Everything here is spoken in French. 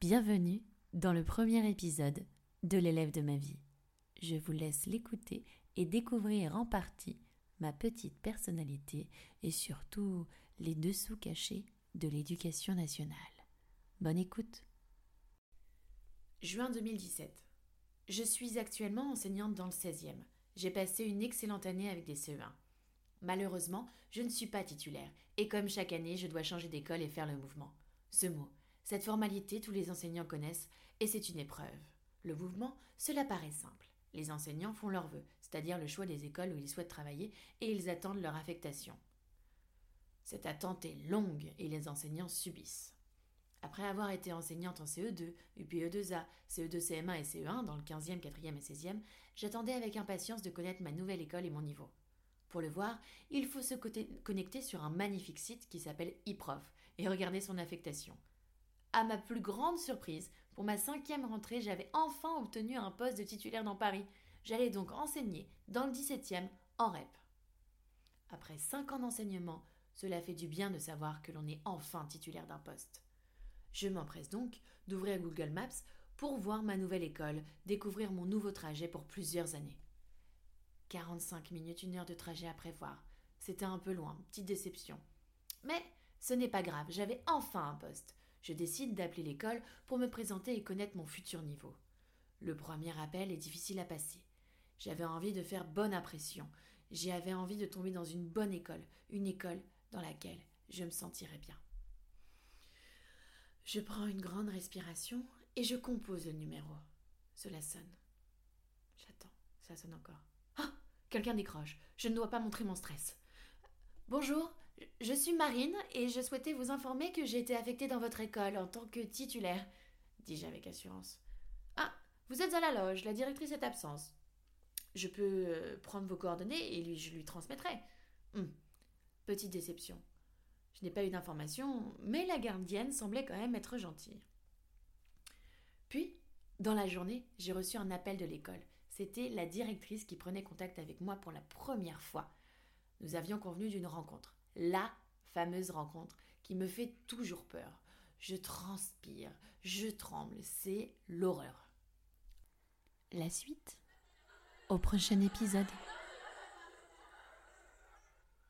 Bienvenue dans le premier épisode de l'élève de ma vie. Je vous laisse l'écouter et découvrir en partie ma petite personnalité et surtout les dessous cachés de l'éducation nationale. Bonne écoute. Juin 2017. Je suis actuellement enseignante dans le 16e. J'ai passé une excellente année avec des CE1. Malheureusement, je ne suis pas titulaire, et comme chaque année, je dois changer d'école et faire le mouvement. Ce mot, cette formalité, tous les enseignants connaissent, et c'est une épreuve. Le mouvement, cela paraît simple. Les enseignants font leur vœu, c'est-à-dire le choix des écoles où ils souhaitent travailler, et ils attendent leur affectation. Cette attente est longue, et les enseignants subissent. Après avoir été enseignante en CE2, UPE2A, CE2-CM1 et CE1 dans le 15e, 4e et 16e, j'attendais avec impatience de connaître ma nouvelle école et mon niveau. Pour le voir, il faut se connecter sur un magnifique site qui s'appelle eProf et regarder son affectation. À ma plus grande surprise, pour ma cinquième rentrée, j'avais enfin obtenu un poste de titulaire dans Paris. J'allais donc enseigner dans le 17e en REP. Après cinq ans d'enseignement, cela fait du bien de savoir que l'on est enfin titulaire d'un poste. Je m'empresse donc d'ouvrir Google Maps pour voir ma nouvelle école, découvrir mon nouveau trajet pour plusieurs années. 45 minutes, une heure de trajet à prévoir. C'était un peu loin, petite déception. Mais ce n'est pas grave, j'avais enfin un poste. Je décide d'appeler l'école pour me présenter et connaître mon futur niveau. Le premier appel est difficile à passer. J'avais envie de faire bonne impression. J'avais envie de tomber dans une bonne école, une école dans laquelle je me sentirais bien. Je prends une grande respiration et je compose le numéro. Cela sonne. J'attends, ça sonne encore. Ah Quelqu'un décroche. Je ne dois pas montrer mon stress. Bonjour, je suis Marine et je souhaitais vous informer que j'ai été affectée dans votre école en tant que titulaire, dis-je avec assurance. Ah, vous êtes à la loge, la directrice est absente. Je peux euh, prendre vos coordonnées et lui, je lui transmettrai. Hum, petite déception. Je n'ai pas eu d'informations, mais la gardienne semblait quand même être gentille. Puis, dans la journée, j'ai reçu un appel de l'école. C'était la directrice qui prenait contact avec moi pour la première fois. Nous avions convenu d'une rencontre la fameuse rencontre qui me fait toujours peur. Je transpire, je tremble, c'est l'horreur. La suite au prochain épisode.